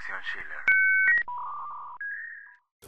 Conexión Schiller.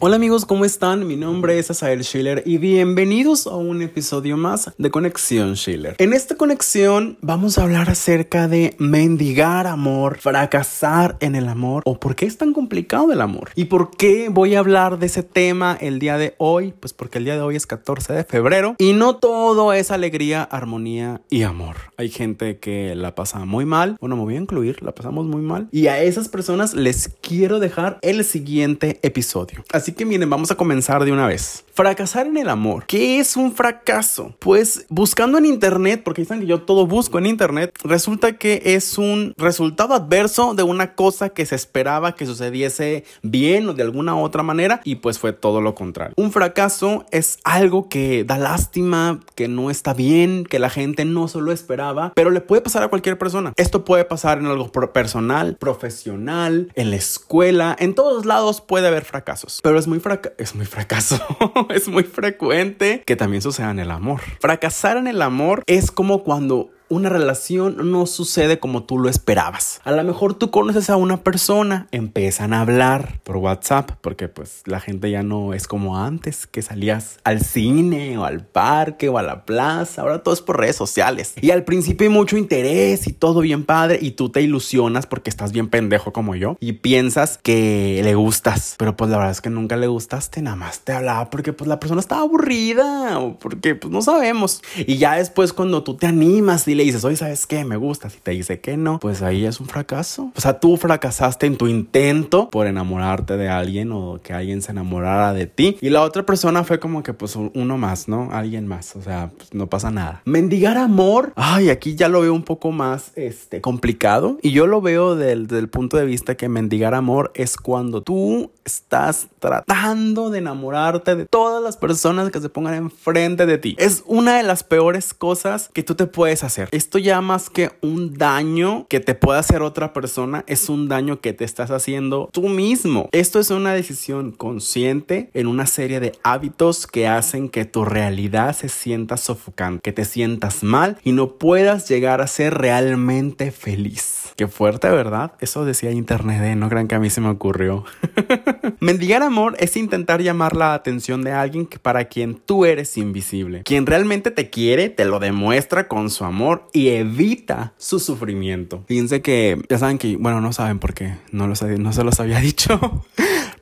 Hola amigos, ¿cómo están? Mi nombre es Asael Schiller y bienvenidos a un episodio más de Conexión Schiller. En esta conexión vamos a hablar acerca de mendigar amor, fracasar en el amor o por qué es tan complicado el amor. ¿Y por qué voy a hablar de ese tema el día de hoy? Pues porque el día de hoy es 14 de febrero y no todo es alegría, armonía y amor. Hay gente que la pasa muy mal, bueno, me voy a incluir, la pasamos muy mal y a esas personas les quiero dejar el siguiente episodio. Así que miren, vamos a comenzar de una vez. Fracasar en el amor. ¿Qué es un fracaso? Pues buscando en internet, porque dicen que yo todo busco en internet, resulta que es un resultado adverso de una cosa que se esperaba que sucediese bien o de alguna otra manera y pues fue todo lo contrario. Un fracaso es algo que da lástima, que no está bien, que la gente no se lo esperaba, pero le puede pasar a cualquier persona. Esto puede pasar en algo personal, profesional, en la escuela, en todos lados puede haber fracasos, pero es muy, es muy fracaso. es muy frecuente que también suceda en el amor. Fracasar en el amor es como cuando una relación no sucede como tú lo esperabas. A lo mejor tú conoces a una persona, empiezan a hablar por WhatsApp, porque pues la gente ya no es como antes, que salías al cine o al parque o a la plaza, ahora todo es por redes sociales. Y al principio hay mucho interés y todo bien padre y tú te ilusionas porque estás bien pendejo como yo y piensas que le gustas, pero pues la verdad es que nunca le gustaste, nada más te hablaba porque pues la persona estaba aburrida o porque pues no sabemos. Y ya después cuando tú te animas y le dices, oye, ¿sabes qué? Me gusta. Si te dice que no, pues ahí es un fracaso. O sea, tú fracasaste en tu intento por enamorarte de alguien o que alguien se enamorara de ti. Y la otra persona fue como que, pues, uno más, ¿no? Alguien más. O sea, pues, no pasa nada. Mendigar amor. Ay, aquí ya lo veo un poco más, este, complicado. Y yo lo veo del, del punto de vista que mendigar amor es cuando tú estás tratando de enamorarte de todas las personas que se pongan enfrente de ti. Es una de las peores cosas que tú te puedes hacer. Esto ya más que un daño que te pueda hacer otra persona, es un daño que te estás haciendo tú mismo. Esto es una decisión consciente en una serie de hábitos que hacen que tu realidad se sienta sofocante, que te sientas mal y no puedas llegar a ser realmente feliz. Qué fuerte, ¿verdad? Eso decía internet, ¿eh? no crean que a mí se me ocurrió. Mendigar amor es intentar llamar la atención de alguien para quien tú eres invisible. Quien realmente te quiere, te lo demuestra con su amor y evita su sufrimiento. Fíjense que, ya saben que, bueno, no saben por qué, no, no se los había dicho.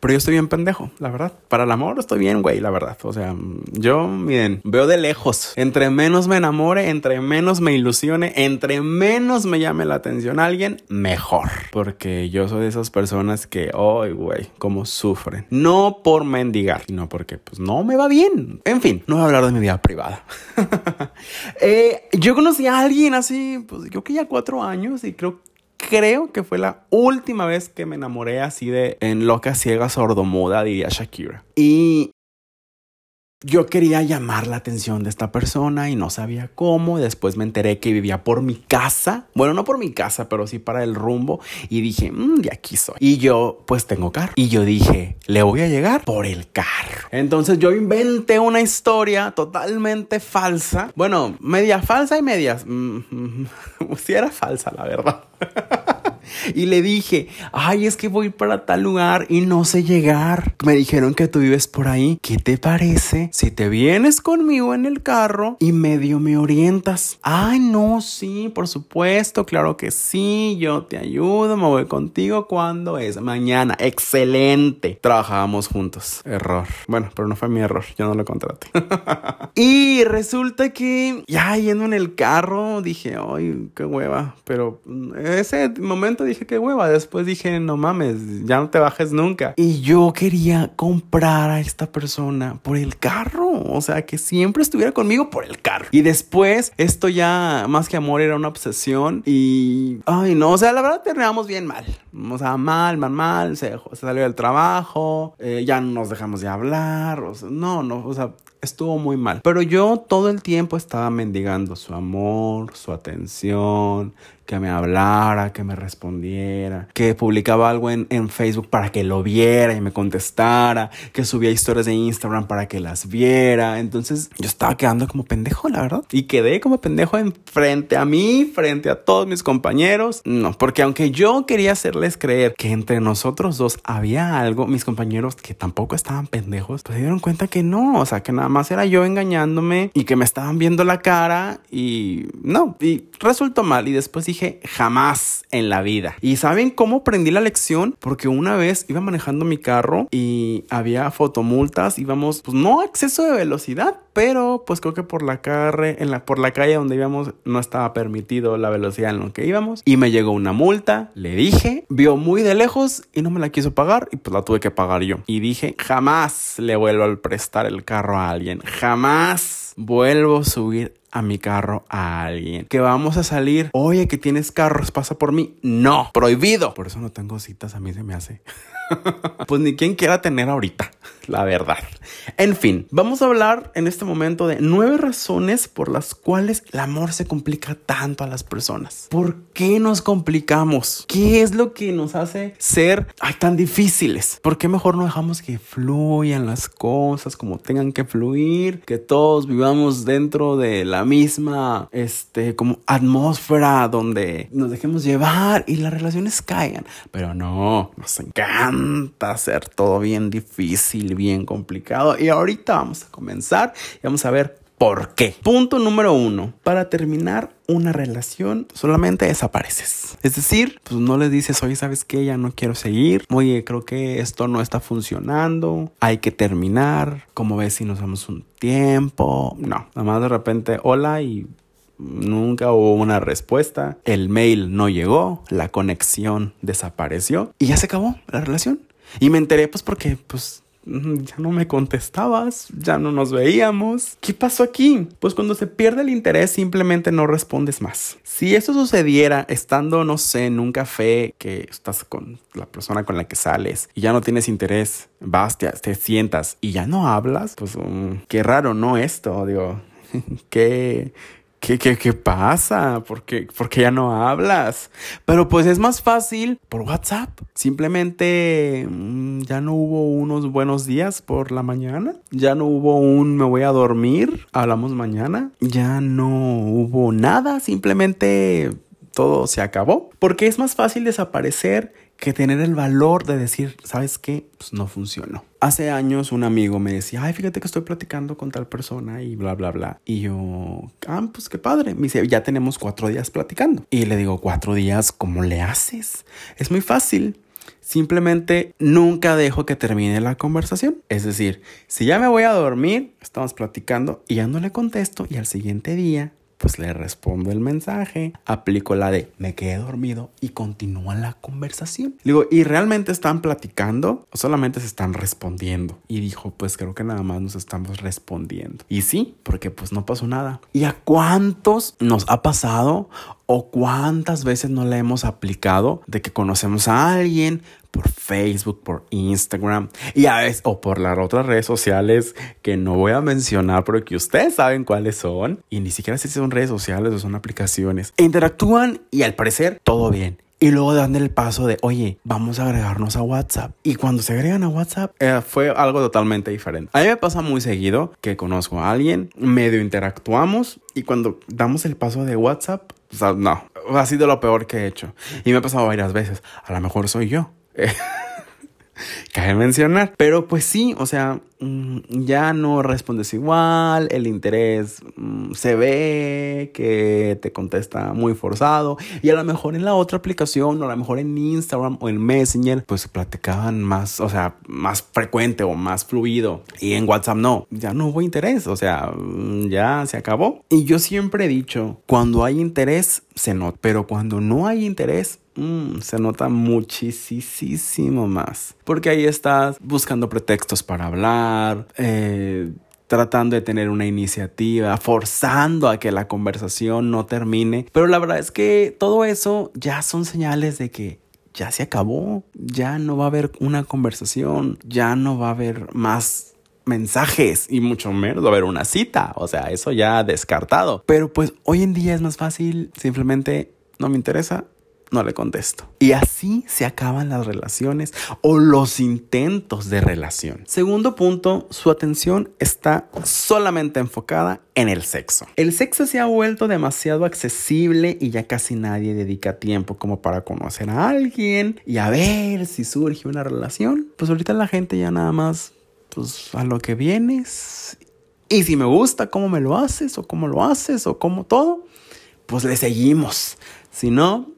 Pero yo estoy bien pendejo, la verdad. Para el amor estoy bien, güey, la verdad. O sea, yo, miren, veo de lejos. Entre menos me enamore, entre menos me ilusione, entre menos me llame la atención alguien, mejor. Porque yo soy de esas personas que, ay, güey, cómo sufren. No por mendigar, sino porque, pues, no me va bien. En fin, no voy a hablar de mi vida privada. eh, yo conocí a alguien así, pues, yo que ya cuatro años y creo creo que fue la última vez que me enamoré así de en loca, ciega, sordomuda, diría Shakira. Y yo quería llamar la atención de esta persona y no sabía cómo. Después me enteré que vivía por mi casa. Bueno, no por mi casa, pero sí para el rumbo. Y dije, mmm, aquí soy. Y yo, pues tengo carro. Y yo dije, le voy a llegar por el carro. Entonces yo inventé una historia totalmente falsa. Bueno, media falsa y medias. Mm, sí era falsa, la verdad. Y le dije, ay, es que voy para tal lugar y no sé llegar. Me dijeron que tú vives por ahí. ¿Qué te parece si te vienes conmigo en el carro y medio me orientas? Ay, no, sí, por supuesto, claro que sí, yo te ayudo, me voy contigo cuando es mañana. Excelente. Trabajábamos juntos. Error. Bueno, pero no fue mi error, yo no lo contraté. y resulta que ya yendo en el carro dije, ay, qué hueva, pero ese momento dije qué hueva. Después dije, no mames, ya no te bajes nunca. Y yo quería comprar a esta persona por el carro. O sea, que siempre estuviera conmigo por el carro. Y después, esto ya más que amor era una obsesión. Y, ay, no, o sea, la verdad terminamos bien mal. O sea, mal, mal, mal. Se, se salió del trabajo. Eh, ya no nos dejamos de hablar. O sea, no, no, o sea, estuvo muy mal. Pero yo todo el tiempo estaba mendigando su amor, su atención, que me hablara, que me respondiera, que publicaba algo en, en, Facebook para que lo viera y me contestara, que subía historias de Instagram para que las viera. Entonces yo estaba quedando como pendejo, la verdad. Y quedé como pendejo en frente a mí, frente a todos mis compañeros. No, porque aunque yo quería puedes creer que entre nosotros dos había algo, mis compañeros que tampoco estaban pendejos, pues se dieron cuenta que no, o sea, que nada más era yo engañándome y que me estaban viendo la cara y no, y resultó mal y después dije jamás en la vida. ¿Y saben cómo aprendí la lección? Porque una vez iba manejando mi carro y había fotomultas, íbamos pues no a exceso de velocidad, pero pues creo que por la carre, en la, por la calle donde íbamos no estaba permitido la velocidad en lo que íbamos y me llegó una multa, le dije, vio muy de lejos y no me la quiso pagar y pues la tuve que pagar yo. Y dije, jamás le vuelvo a prestar el carro a alguien, jamás vuelvo a subir a mi carro a alguien. Que vamos a salir. Oye, que tienes carros, pasa por mí. No, prohibido. Por eso no tengo citas, a mí se me hace. pues ni quien quiera tener ahorita, la verdad. En fin, vamos a hablar en este momento de nueve razones por las cuales el amor se complica tanto a las personas. ¿Por qué nos complicamos? ¿Qué es lo que nos hace ser tan difíciles? ¿Por qué mejor no dejamos que fluyan las cosas como tengan que fluir? Que todos vivamos dentro de la misma, este, como atmósfera donde nos dejemos llevar y las relaciones caigan. Pero no, nos encanta hacer todo bien difícil, bien complicado. Y ahorita vamos a comenzar y vamos a ver ¿Por qué? Punto número uno. Para terminar una relación, solamente desapareces. Es decir, pues no le dices, oye, ¿sabes qué? Ya no quiero seguir. Oye, creo que esto no está funcionando. Hay que terminar. Como ves si nos damos un tiempo? No. Nada más de repente, hola y nunca hubo una respuesta. El mail no llegó. La conexión desapareció. Y ya se acabó la relación. Y me enteré pues porque pues ya no me contestabas, ya no nos veíamos. ¿Qué pasó aquí? Pues cuando se pierde el interés simplemente no respondes más. Si eso sucediera estando, no sé, en un café que estás con la persona con la que sales y ya no tienes interés, vas, te, sientas y ya no hablas, pues um, qué raro, ¿no? Esto, digo, qué ¿Qué, qué, qué pasa? ¿Por qué, ¿Por qué ya no hablas? Pero pues es más fácil por WhatsApp. Simplemente mm, ya no hubo unos buenos días por la mañana. Ya no hubo un me voy a dormir, hablamos mañana. Ya no hubo nada. Simplemente todo se acabó. Porque es más fácil desaparecer que tener el valor de decir, ¿sabes qué? Pues no funcionó. Hace años un amigo me decía, ay, fíjate que estoy platicando con tal persona y bla, bla, bla. Y yo, ah, pues qué padre. Me dice, ya tenemos cuatro días platicando. Y le digo, cuatro días, ¿cómo le haces? Es muy fácil. Simplemente nunca dejo que termine la conversación. Es decir, si ya me voy a dormir, estamos platicando y ya no le contesto y al siguiente día pues le respondo el mensaje, aplico la de me quedé dormido y continúa la conversación. digo, ¿y realmente están platicando o solamente se están respondiendo? Y dijo, pues creo que nada más nos estamos respondiendo. Y sí, porque pues no pasó nada. ¿Y a cuántos nos ha pasado o cuántas veces no la hemos aplicado de que conocemos a alguien por Facebook, por Instagram y a veces o por las otras redes sociales que no voy a mencionar pero que ustedes saben cuáles son y ni siquiera sé si son redes sociales o son aplicaciones. Interactúan y al parecer todo bien. Y luego dan el paso de, oye, vamos a agregarnos a WhatsApp. Y cuando se agregan a WhatsApp, eh, fue algo totalmente diferente. A mí me pasa muy seguido que conozco a alguien, medio interactuamos y cuando damos el paso de WhatsApp, no, ha sido lo peor que he hecho. Y me ha pasado varias veces. A lo mejor soy yo. Cabe mencionar. Pero pues sí, o sea, mm, ya no respondes igual, el interés mm, se ve que te contesta muy forzado y a lo mejor en la otra aplicación o a lo mejor en Instagram o en Messenger pues platicaban más, o sea, más frecuente o más fluido y en WhatsApp no, ya no hubo interés, o sea, mm, ya se acabó. Y yo siempre he dicho, cuando hay interés se nota, pero cuando no hay interés Mm, se nota muchísimo más. Porque ahí estás buscando pretextos para hablar, eh, tratando de tener una iniciativa, forzando a que la conversación no termine. Pero la verdad es que todo eso ya son señales de que ya se acabó, ya no va a haber una conversación, ya no va a haber más mensajes y mucho menos va a haber una cita. O sea, eso ya descartado. Pero pues hoy en día es más fácil simplemente no me interesa, no le contesto. Y así se acaban las relaciones o los intentos de relación. Segundo punto, su atención está solamente enfocada en el sexo. El sexo se ha vuelto demasiado accesible y ya casi nadie dedica tiempo como para conocer a alguien y a ver si surge una relación. Pues ahorita la gente ya nada más pues a lo que vienes y si me gusta cómo me lo haces o cómo lo haces o cómo todo, pues le seguimos. Si no,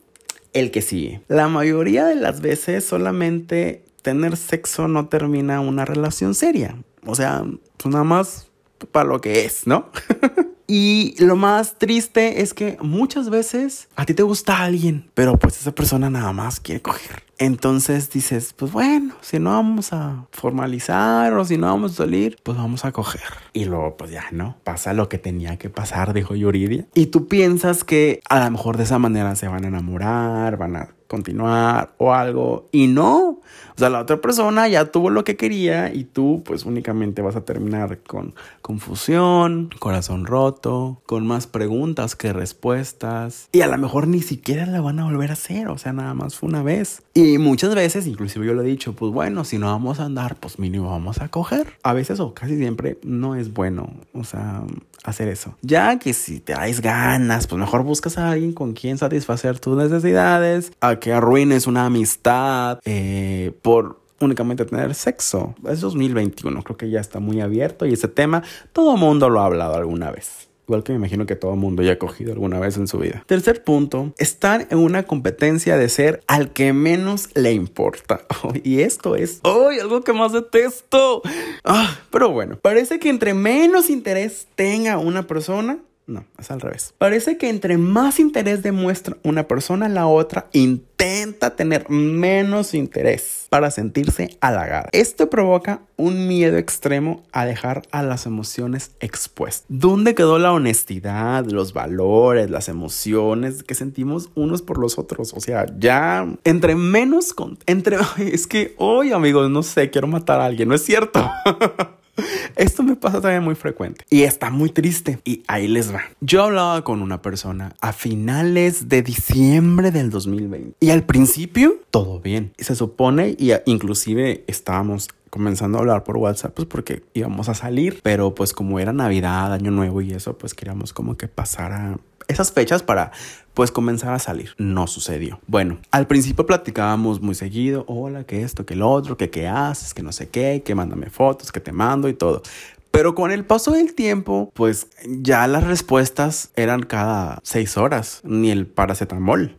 el que sigue. La mayoría de las veces solamente tener sexo no termina una relación seria. O sea, pues nada más para lo que es, ¿no? y lo más triste es que muchas veces a ti te gusta alguien, pero pues esa persona nada más quiere coger. Entonces dices, pues bueno, si no vamos a formalizar o si no vamos a salir, pues vamos a coger. Y luego, pues ya no, pasa lo que tenía que pasar, dijo Yuridia. Y tú piensas que a lo mejor de esa manera se van a enamorar, van a continuar o algo. Y no, sea, la otra persona ya tuvo lo que quería y tú pues únicamente vas a terminar con confusión, corazón roto, con más preguntas que respuestas. Y a lo mejor ni siquiera la van a volver a hacer, o sea, nada más fue una vez. Y muchas veces, inclusive yo lo he dicho, pues bueno, si no vamos a andar, pues mínimo vamos a coger. A veces o casi siempre no es bueno, o sea, hacer eso. Ya que si te dais ganas, pues mejor buscas a alguien con quien satisfacer tus necesidades, a que arruines una amistad, eh, por únicamente tener sexo. Es 2021, creo que ya está muy abierto y ese tema todo mundo lo ha hablado alguna vez. Igual que me imagino que todo mundo ya ha cogido alguna vez en su vida. Tercer punto, estar en una competencia de ser al que menos le importa. y esto es ¡ay! algo que más detesto. Ah, pero bueno, parece que entre menos interés tenga una persona, no, es al revés. Parece que entre más interés demuestra una persona, la otra intenta tener menos interés para sentirse halagada. Esto provoca un miedo extremo a dejar a las emociones expuestas. ¿Dónde quedó la honestidad, los valores, las emociones que sentimos unos por los otros? O sea, ya entre menos, con, entre, es que hoy amigos, no sé, quiero matar a alguien, no es cierto. Esto me pasa también muy frecuente y está muy triste. Y ahí les va. Yo hablaba con una persona a finales de diciembre del 2020 y al principio todo bien. Se supone, y inclusive estábamos comenzando a hablar por WhatsApp, pues porque íbamos a salir, pero pues como era Navidad, Año Nuevo y eso, pues queríamos como que pasara esas fechas para pues comenzar a salir. No sucedió. Bueno, al principio platicábamos muy seguido, hola, que esto, que lo otro, que qué haces, que no sé qué, que mándame fotos, que te mando y todo. Pero con el paso del tiempo, pues ya las respuestas eran cada seis horas, ni el paracetamol.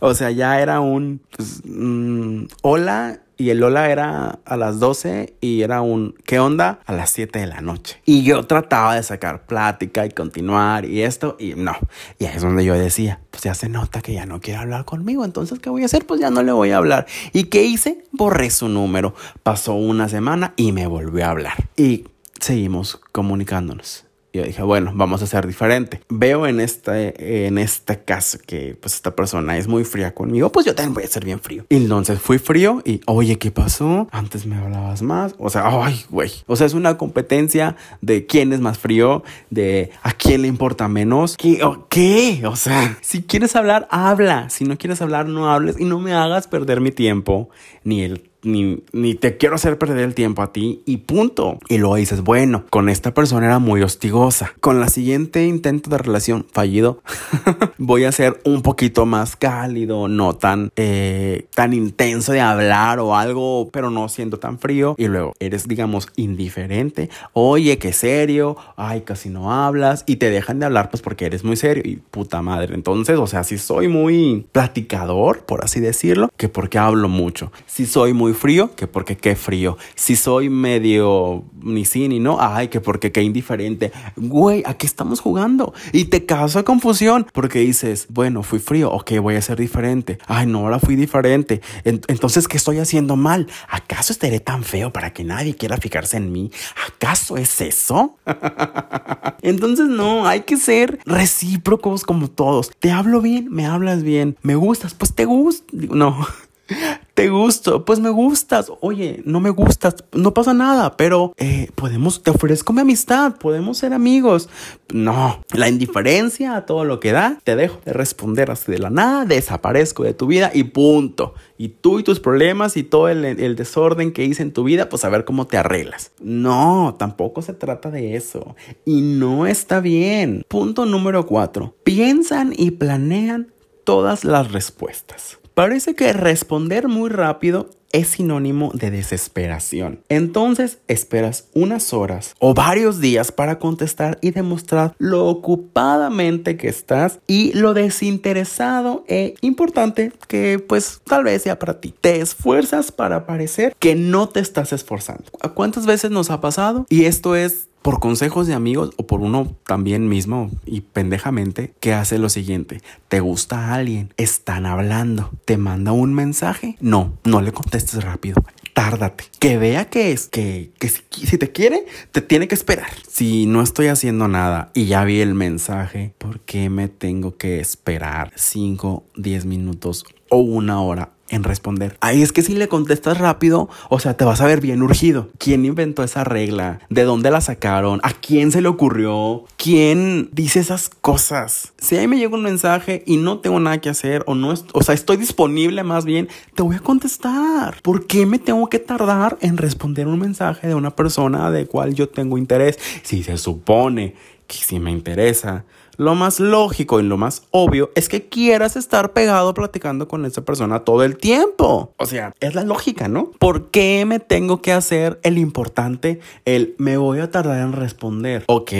o sea, ya era un pues, mm, hola y el Lola era a las 12 y era un ¿qué onda? a las 7 de la noche. Y yo trataba de sacar plática y continuar y esto y no. Y ahí es donde yo decía, pues ya se nota que ya no quiere hablar conmigo, entonces ¿qué voy a hacer? Pues ya no le voy a hablar. ¿Y qué hice? Borré su número. Pasó una semana y me volvió a hablar. Y seguimos comunicándonos. Yo dije, bueno, vamos a ser diferente. Veo en este, en este caso que pues esta persona es muy fría conmigo, pues yo también voy a ser bien frío. Y entonces fui frío y, oye, ¿qué pasó? Antes me hablabas más. O sea, ay, güey. O sea, es una competencia de quién es más frío, de a quién le importa menos. ¿Qué? ¿Qué? O sea, si quieres hablar, habla. Si no quieres hablar, no hables y no me hagas perder mi tiempo ni el ni, ni, te quiero hacer perder el tiempo a ti y punto. Y luego dices, bueno, con esta persona era muy hostigosa. Con la siguiente intento de relación fallido, voy a ser un poquito más cálido, no tan, eh, tan intenso de hablar o algo, pero no siendo tan frío. Y luego eres, digamos, indiferente. Oye, qué serio. Ay, casi no hablas. Y te dejan de hablar pues porque eres muy serio. Y puta madre. Entonces, o sea, si soy muy platicador, por así decirlo, que porque hablo mucho. Si soy muy frío, que porque qué frío. Si soy medio ni sí ni no, ay, que porque qué indiferente. Güey, ¿a qué estamos jugando? Y te causa confusión porque dices, bueno, fui frío, ok, voy a ser diferente. Ay, no, ahora fui diferente. Entonces, ¿qué estoy haciendo mal? ¿Acaso estaré tan feo para que nadie quiera fijarse en mí? ¿Acaso es eso? Entonces, no, hay que ser recíprocos como todos. Te hablo bien, me hablas bien. Me gustas, pues te gusta. No. ¿Te gusto? Pues me gustas. Oye, no me gustas. No pasa nada, pero eh, podemos, te ofrezco mi amistad, podemos ser amigos. No, la indiferencia a todo lo que da, te dejo de responder así de la nada, desaparezco de tu vida y punto. Y tú y tus problemas y todo el, el desorden que hice en tu vida, pues a ver cómo te arreglas. No, tampoco se trata de eso. Y no está bien. Punto número cuatro. Piensan y planean todas las respuestas. Parece que responder muy rápido es sinónimo de desesperación. Entonces esperas unas horas o varios días para contestar y demostrar lo ocupadamente que estás y lo desinteresado e importante que pues tal vez sea para ti. Te esfuerzas para parecer que no te estás esforzando. ¿A cuántas veces nos ha pasado? Y esto es por consejos de amigos o por uno también mismo y pendejamente que hace lo siguiente. Te gusta alguien, están hablando, te manda un mensaje. No, no le rápido. Tárdate. Que vea que es, que, que si, si, te quiere, te tiene que esperar. Si no estoy haciendo nada y ya vi el mensaje, ¿por qué me tengo que esperar 5, 10 minutos o una hora en responder. Ahí es que si le contestas rápido, o sea, te vas a ver bien urgido. ¿Quién inventó esa regla? ¿De dónde la sacaron? ¿A quién se le ocurrió? ¿Quién dice esas cosas? Si ahí me llega un mensaje y no tengo nada que hacer o no, o sea, estoy disponible más bien, te voy a contestar. ¿Por qué me tengo que tardar en responder un mensaje de una persona de cual yo tengo interés? Si se supone que si me interesa, lo más lógico y lo más obvio es que quieras estar pegado platicando con esa persona todo el tiempo. O sea, es la lógica, ¿no? ¿Por qué me tengo que hacer el importante, el me voy a tardar en responder? Ok,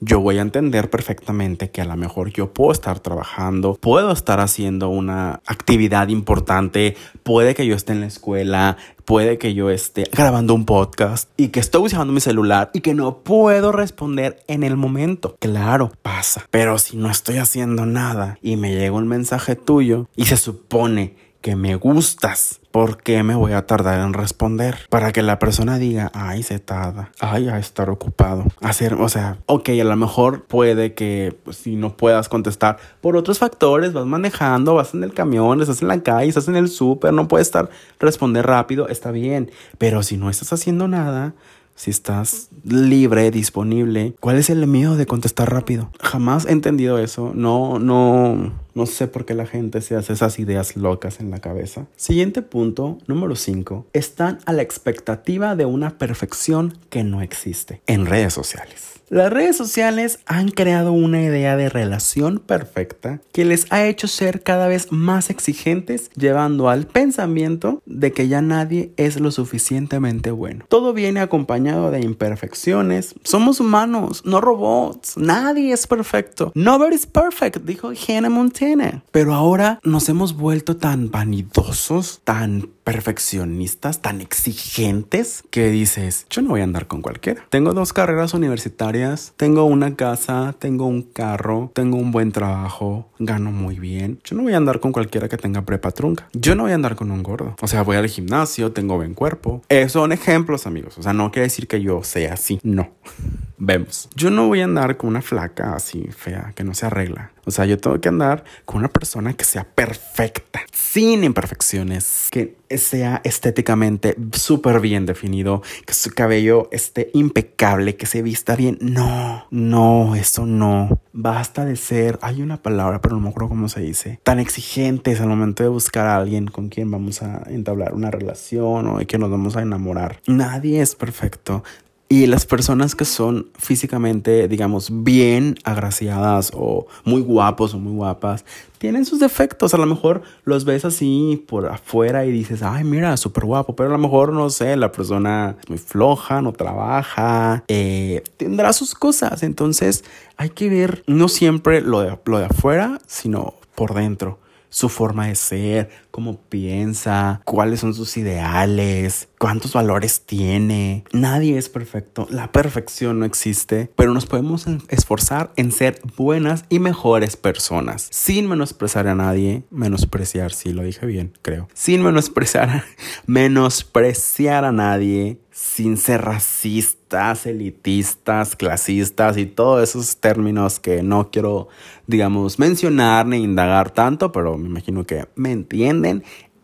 yo voy a entender perfectamente que a lo mejor yo puedo estar trabajando, puedo estar haciendo una actividad importante, puede que yo esté en la escuela, puede que yo esté grabando un podcast y que estoy usando mi celular y que no puedo responder en el momento. Claro, pasa. Pero si no estoy haciendo nada y me llega un mensaje tuyo y se supone que me gustas, ¿por qué me voy a tardar en responder? Para que la persona diga, ay, se tarda, ay, a estar ocupado. Hacer, o sea, ok, a lo mejor puede que pues, si no puedas contestar por otros factores, vas manejando, vas en el camión, estás en la calle, estás en el súper, no puedes estar responder rápido, está bien. Pero si no estás haciendo nada, si estás libre, disponible, ¿cuál es el miedo de contestar rápido? Jamás he entendido eso. No, no, no sé por qué la gente se hace esas ideas locas en la cabeza. Siguiente punto, número 5. Están a la expectativa de una perfección que no existe en redes sociales. Las redes sociales han creado una idea de relación perfecta que les ha hecho ser cada vez más exigentes, llevando al pensamiento de que ya nadie es lo suficientemente bueno. Todo viene acompañado de imperfecciones. Somos humanos, no robots. Nadie es perfecto. Nobody's perfect, dijo Hannah Montana. Pero ahora nos hemos vuelto tan vanidosos, tan perfeccionistas, tan exigentes, que dices, yo no voy a andar con cualquiera. Tengo dos carreras universitarias, tengo una casa, tengo un carro, tengo un buen trabajo, gano muy bien. Yo no voy a andar con cualquiera que tenga prepa trunca. Yo no voy a andar con un gordo. O sea, voy al gimnasio, tengo buen cuerpo. Esos son ejemplos, amigos. O sea, no quiere decir que yo sea así. No. Vemos. Yo no voy a andar con una flaca así fea, que no se arregla. O sea, yo tengo que andar con una persona que sea perfecta, sin imperfecciones, que sea estéticamente súper bien definido, que su cabello esté impecable, que se vista bien. No, no, eso no. Basta de ser, hay una palabra, pero no me acuerdo cómo se dice, tan exigentes al momento de buscar a alguien con quien vamos a entablar una relación o que nos vamos a enamorar. Nadie es perfecto. Y las personas que son físicamente, digamos, bien agraciadas o muy guapos o muy guapas, tienen sus defectos. A lo mejor los ves así por afuera y dices, ay, mira, súper guapo. Pero a lo mejor, no sé, la persona es muy floja, no trabaja, eh, tendrá sus cosas. Entonces hay que ver no siempre lo de, lo de afuera, sino por dentro su forma de ser, cómo piensa, cuáles son sus ideales, cuántos valores tiene. Nadie es perfecto, la perfección no existe, pero nos podemos esforzar en ser buenas y mejores personas, sin menospreciar a nadie, menospreciar, si lo dije bien, creo, sin menospreciar, menospreciar a nadie, sin ser racistas, elitistas, clasistas y todos esos términos que no quiero, digamos, mencionar ni indagar tanto, pero me imagino que me entienden.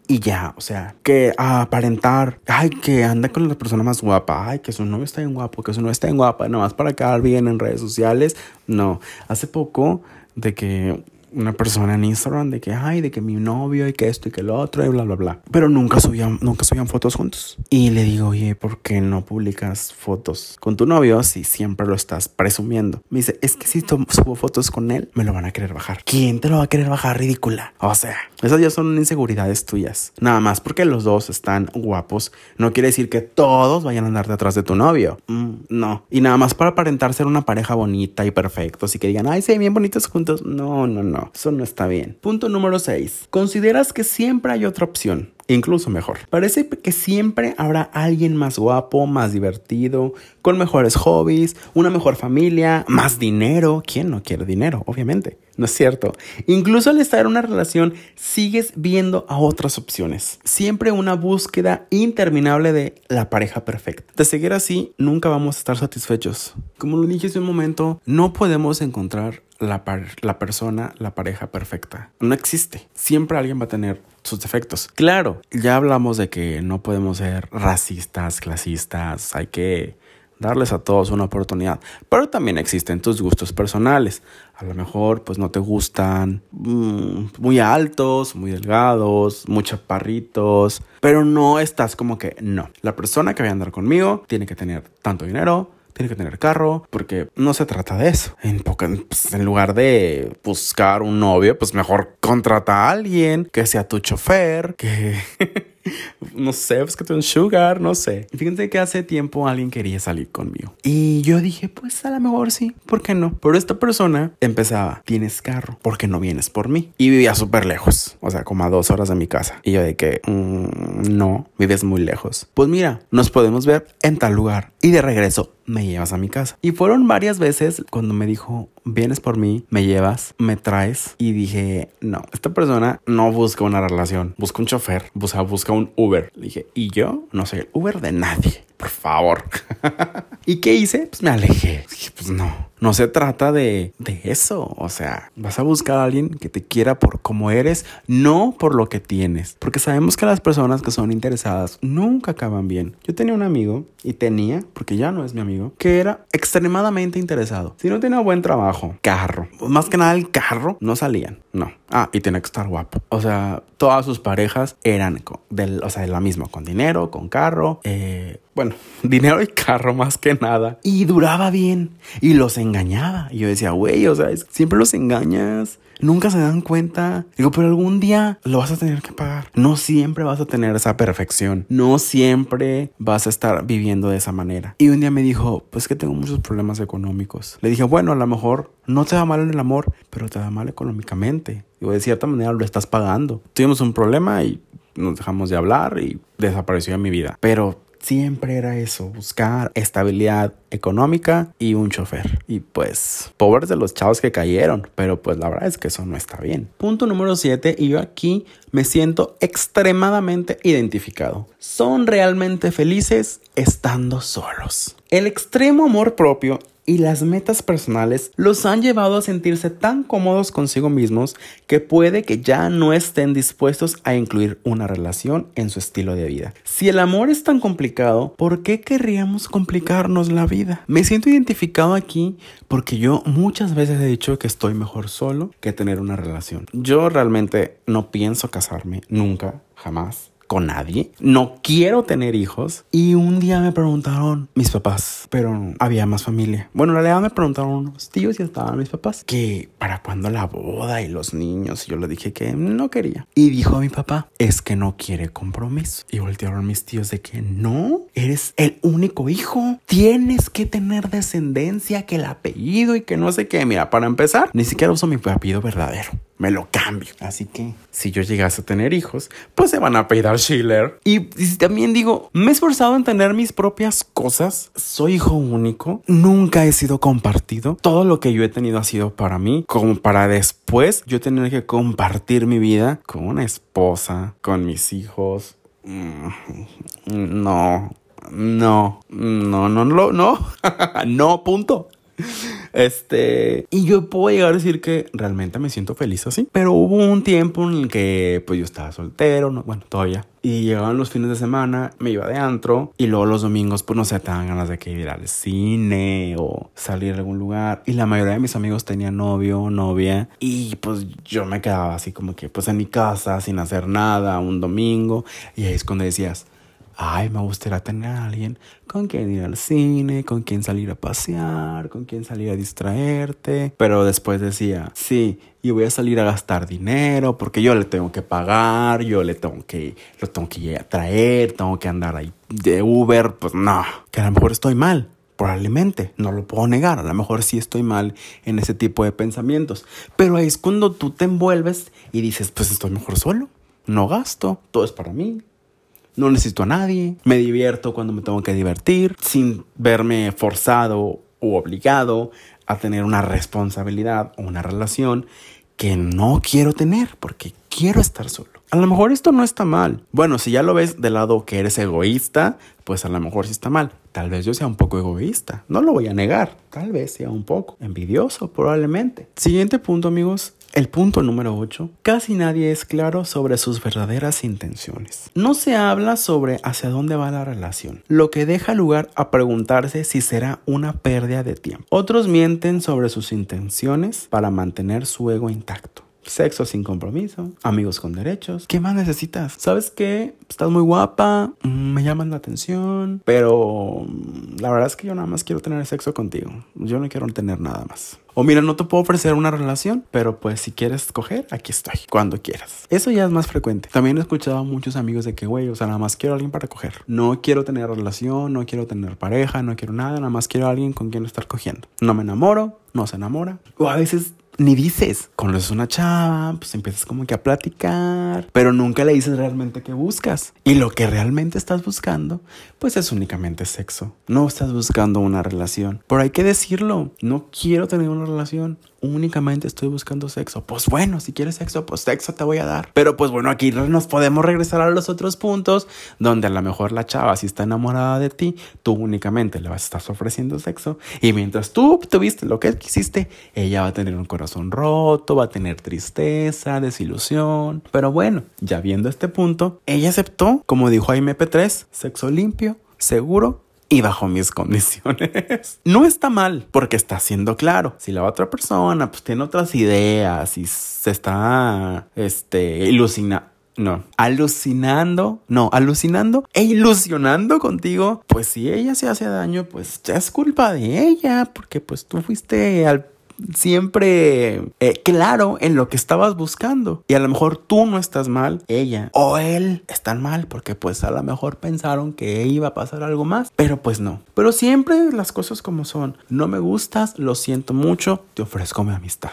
Y ya, o sea, que aparentar, ay, que anda con la persona más guapa, ay, que su novio está bien guapo, que su novio está bien guapa, nomás para quedar bien en redes sociales. No, hace poco de que una persona en Instagram de que, ay, de que mi novio y que esto y que lo otro y bla, bla, bla. Pero nunca subían, nunca subían fotos juntos. Y le digo, oye, ¿por qué no publicas fotos con tu novio si siempre lo estás presumiendo? Me dice, es que si subo fotos con él, me lo van a querer bajar. ¿Quién te lo va a querer bajar? Ridícula. O sea, esas ya son inseguridades tuyas. Nada más porque los dos están guapos, no quiere decir que todos vayan a andar detrás de tu novio. Mm, no. Y nada más para aparentar ser una pareja bonita y perfectos y que digan, ay, ven bien bonitos juntos. No, no, no eso no está bien. Punto número 6. Consideras que siempre hay otra opción incluso mejor. Parece que siempre habrá alguien más guapo, más divertido, con mejores hobbies, una mejor familia, más dinero. ¿Quién no quiere dinero? Obviamente. No es cierto. Incluso al estar en una relación, sigues viendo a otras opciones. Siempre una búsqueda interminable de la pareja perfecta. De seguir así, nunca vamos a estar satisfechos. Como lo dije hace un momento, no podemos encontrar la, la persona, la pareja perfecta. No existe. Siempre alguien va a tener sus defectos. Claro, ya hablamos de que no podemos ser racistas, clasistas, hay que darles a todos una oportunidad, pero también existen tus gustos personales. A lo mejor pues no te gustan mm, muy altos, muy delgados, muy chaparritos, pero no estás como que no. La persona que va a andar conmigo tiene que tener tanto dinero, tiene que tener carro, porque no se trata de eso. En, pues, en lugar de buscar un novio, pues mejor contrata a alguien que sea tu chofer, que... no sé, pues que un sugar, no sé. Fíjense que hace tiempo alguien quería salir conmigo. Y yo dije, pues a lo mejor sí, ¿por qué no? Pero esta persona empezaba, tienes carro, ¿por qué no vienes por mí? Y vivía súper lejos, o sea, como a dos horas de mi casa. Y yo de que, mm, no, vives muy lejos. Pues mira, nos podemos ver en tal lugar. Y de regreso, me llevas a mi casa. Y fueron varias veces cuando me dijo, vienes por mí, me llevas, me traes. Y dije, no, esta persona no busca una relación, busca un chofer, busca, busca un Uber. Dije, y yo no soy el Uber de nadie, por favor. ¿Y qué hice? Pues me alejé. Pues no, no se trata de, de eso. O sea, vas a buscar a alguien que te quiera por como eres, no por lo que tienes. Porque sabemos que las personas que son interesadas nunca acaban bien. Yo tenía un amigo, y tenía, porque ya no es mi amigo, que era extremadamente interesado. Si no tenía buen trabajo, carro, más que nada el carro, no salían. No. Ah, y tenía que estar guapo. O sea, todas sus parejas eran del, o sea, de la misma, con dinero, con carro, eh, bueno, dinero y carro más que nada. Y duraba bien. Y los engañaba. Y yo decía, güey, o sea, siempre los engañas. Nunca se dan cuenta. Digo, pero algún día lo vas a tener que pagar. No siempre vas a tener esa perfección. No siempre vas a estar viviendo de esa manera. Y un día me dijo, pues que tengo muchos problemas económicos. Le dije, bueno, a lo mejor no te va mal en el amor, pero te va mal económicamente. Digo, de cierta manera lo estás pagando. Tuvimos un problema y nos dejamos de hablar y desapareció de mi vida. Pero siempre era eso, buscar estabilidad económica y un chofer. Y pues, pobres de los chavos que cayeron, pero pues la verdad es que eso no está bien. Punto número 7, y yo aquí me siento extremadamente identificado. Son realmente felices estando solos. El extremo amor propio y las metas personales los han llevado a sentirse tan cómodos consigo mismos que puede que ya no estén dispuestos a incluir una relación en su estilo de vida. Si el amor es tan complicado, ¿por qué querríamos complicarnos la vida? Me siento identificado aquí porque yo muchas veces he dicho que estoy mejor solo que tener una relación. Yo realmente no pienso casarme, nunca, jamás con nadie, no quiero tener hijos. Y un día me preguntaron mis papás, pero había más familia. Bueno, en realidad me preguntaron unos tíos y estaban mis papás, que para cuándo la boda y los niños. Y yo le dije que no quería. Y dijo mi papá, es que no quiere compromiso. Y voltearon mis tíos de que no, eres el único hijo. Tienes que tener descendencia, que el apellido y que no sé qué. Mira, para empezar, ni siquiera uso mi apellido verdadero me lo cambio. Así que si yo llegase a tener hijos, pues se van a pedir Schiller. Y, y, también digo, me he esforzado en tener mis propias cosas. Soy hijo único. Nunca he sido compartido. Todo lo que yo he tenido ha sido para mí, como para después yo tener que compartir mi vida con una esposa, con mis hijos. Mm, no, no, no, no, no, no, no, punto. Este, y yo puedo llegar a decir que realmente me siento feliz así. Pero hubo un tiempo en el que pues yo estaba soltero, no, bueno, todavía. Y llegaban los fines de semana, me iba de antro y luego los domingos pues no sé, te ganas de que ir al cine o salir a algún lugar. Y la mayoría de mis amigos tenían novio o novia y pues yo me quedaba así como que pues en mi casa sin hacer nada un domingo. Y ahí es cuando decías, ay, me gustaría tener a alguien con quien ir al cine, con quien salir a pasear, con quien salir a distraerte. Pero después decía, sí, y voy a salir a gastar dinero porque yo le tengo que pagar, yo le tengo que, lo tengo que traer, tengo que andar ahí de Uber. Pues no, que a lo mejor estoy mal. Probablemente, no lo puedo negar, a lo mejor sí estoy mal en ese tipo de pensamientos, pero es cuando tú te envuelves y dices, pues estoy mejor solo, no gasto, todo es para mí, no necesito a nadie, me divierto cuando me tengo que divertir, sin verme forzado o obligado a tener una responsabilidad o una relación que no quiero tener porque quiero estar solo. A lo mejor esto no está mal. Bueno, si ya lo ves del lado que eres egoísta, pues a lo mejor sí está mal. Tal vez yo sea un poco egoísta. No lo voy a negar. Tal vez sea un poco envidioso, probablemente. Siguiente punto, amigos. El punto número 8. Casi nadie es claro sobre sus verdaderas intenciones. No se habla sobre hacia dónde va la relación, lo que deja lugar a preguntarse si será una pérdida de tiempo. Otros mienten sobre sus intenciones para mantener su ego intacto. Sexo sin compromiso, amigos con derechos. ¿Qué más necesitas? ¿Sabes qué? Estás muy guapa, mm, me llaman la atención, pero mm, la verdad es que yo nada más quiero tener sexo contigo. Yo no quiero tener nada más. O mira, no te puedo ofrecer una relación, pero pues si quieres coger, aquí estoy, cuando quieras. Eso ya es más frecuente. También he escuchado a muchos amigos de que, güey, o sea, nada más quiero a alguien para coger. No quiero tener relación, no quiero tener pareja, no quiero nada, nada más quiero a alguien con quien estar cogiendo. No me enamoro, no se enamora. O a veces ni dices. Conoces una chava, pues empiezas como que a platicar, pero nunca le dices realmente qué buscas. Y lo que realmente estás buscando, pues es únicamente sexo. No estás buscando una relación. Pero hay que decirlo, no quiero tener una relación únicamente estoy buscando sexo. Pues bueno, si quieres sexo, pues sexo te voy a dar. Pero pues bueno, aquí nos podemos regresar a los otros puntos donde a lo mejor la chava si está enamorada de ti, tú únicamente le vas a ofreciendo sexo y mientras tú tuviste lo que quisiste, ella va a tener un corazón roto, va a tener tristeza, desilusión. Pero bueno, ya viendo este punto, ella aceptó, como dijo Jaime P3, sexo limpio, seguro y bajo mis condiciones. No está mal porque está siendo claro. Si la otra persona pues tiene otras ideas y se está este ilusionando no, alucinando, no, alucinando e ilusionando contigo, pues si ella se hace daño, pues ya es culpa de ella, porque pues tú fuiste al siempre eh, claro en lo que estabas buscando. Y a lo mejor tú no estás mal, ella o él están mal porque pues a lo mejor pensaron que iba a pasar algo más, pero pues no. Pero siempre las cosas como son. No me gustas, lo siento mucho, te ofrezco mi amistad.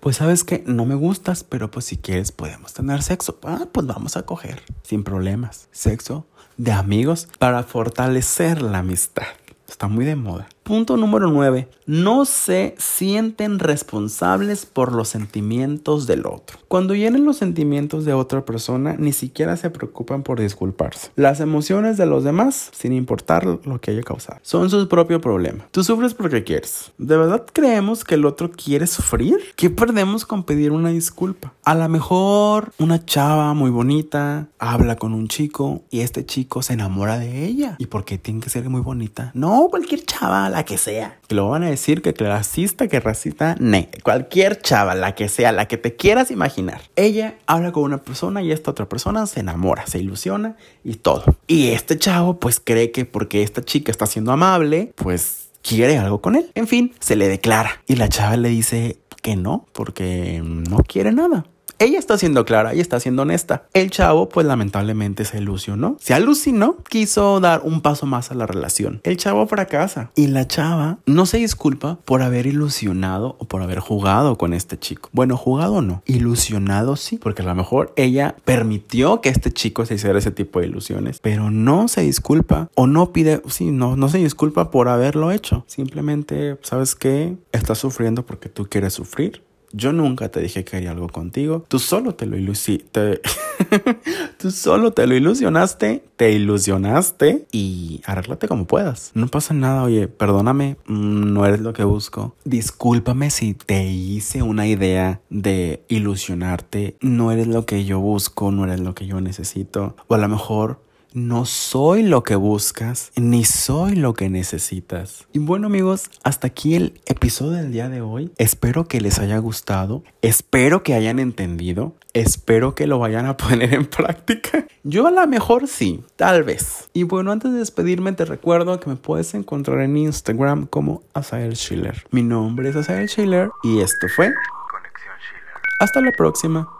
Pues sabes que no me gustas, pero pues si quieres podemos tener sexo. Ah, pues vamos a coger sin problemas. Sexo de amigos para fortalecer la amistad. Está muy de moda. Punto número 9. No se sienten responsables por los sentimientos del otro. Cuando hieren los sentimientos de otra persona, ni siquiera se preocupan por disculparse. Las emociones de los demás, sin importar lo que haya causado, son su propio problema. Tú sufres porque quieres. ¿De verdad creemos que el otro quiere sufrir? ¿Qué perdemos con pedir una disculpa? A lo mejor una chava muy bonita habla con un chico y este chico se enamora de ella. ¿Y por qué tiene que ser muy bonita? No, cualquier chava, la que sea. Que lo van a decir que clasista, que racista, ne. Cualquier chava, la que sea, la que te quieras imaginar. Ella habla con una persona y esta otra persona se enamora, se ilusiona y todo. Y este chavo pues cree que porque esta chica está siendo amable, pues quiere algo con él. En fin, se le declara. Y la chava le dice que no, porque no quiere nada. Ella está siendo clara y está siendo honesta. El chavo, pues lamentablemente se ilusionó. Se alucinó, quiso dar un paso más a la relación. El chavo fracasa y la chava no se disculpa por haber ilusionado o por haber jugado con este chico. Bueno, jugado no, ilusionado sí, porque a lo mejor ella permitió que este chico se hiciera ese tipo de ilusiones, pero no se disculpa o no pide, sí, no, no se disculpa por haberlo hecho. Simplemente, ¿sabes qué? Estás sufriendo porque tú quieres sufrir yo nunca te dije que haría algo contigo. Tú solo te lo ilusi... Tú solo te lo ilusionaste, te ilusionaste y arréglate como puedas. No pasa nada, oye, perdóname, mm, no eres lo que busco. Discúlpame si te hice una idea de ilusionarte. No eres lo que yo busco, no eres lo que yo necesito. O a lo mejor no soy lo que buscas, ni soy lo que necesitas. Y bueno amigos, hasta aquí el episodio del día de hoy. Espero que les haya gustado, espero que hayan entendido, espero que lo vayan a poner en práctica. Yo a lo mejor sí, tal vez. Y bueno, antes de despedirme te recuerdo que me puedes encontrar en Instagram como Asael Schiller. Mi nombre es Asael Schiller y esto fue Conexión Schiller. Hasta la próxima.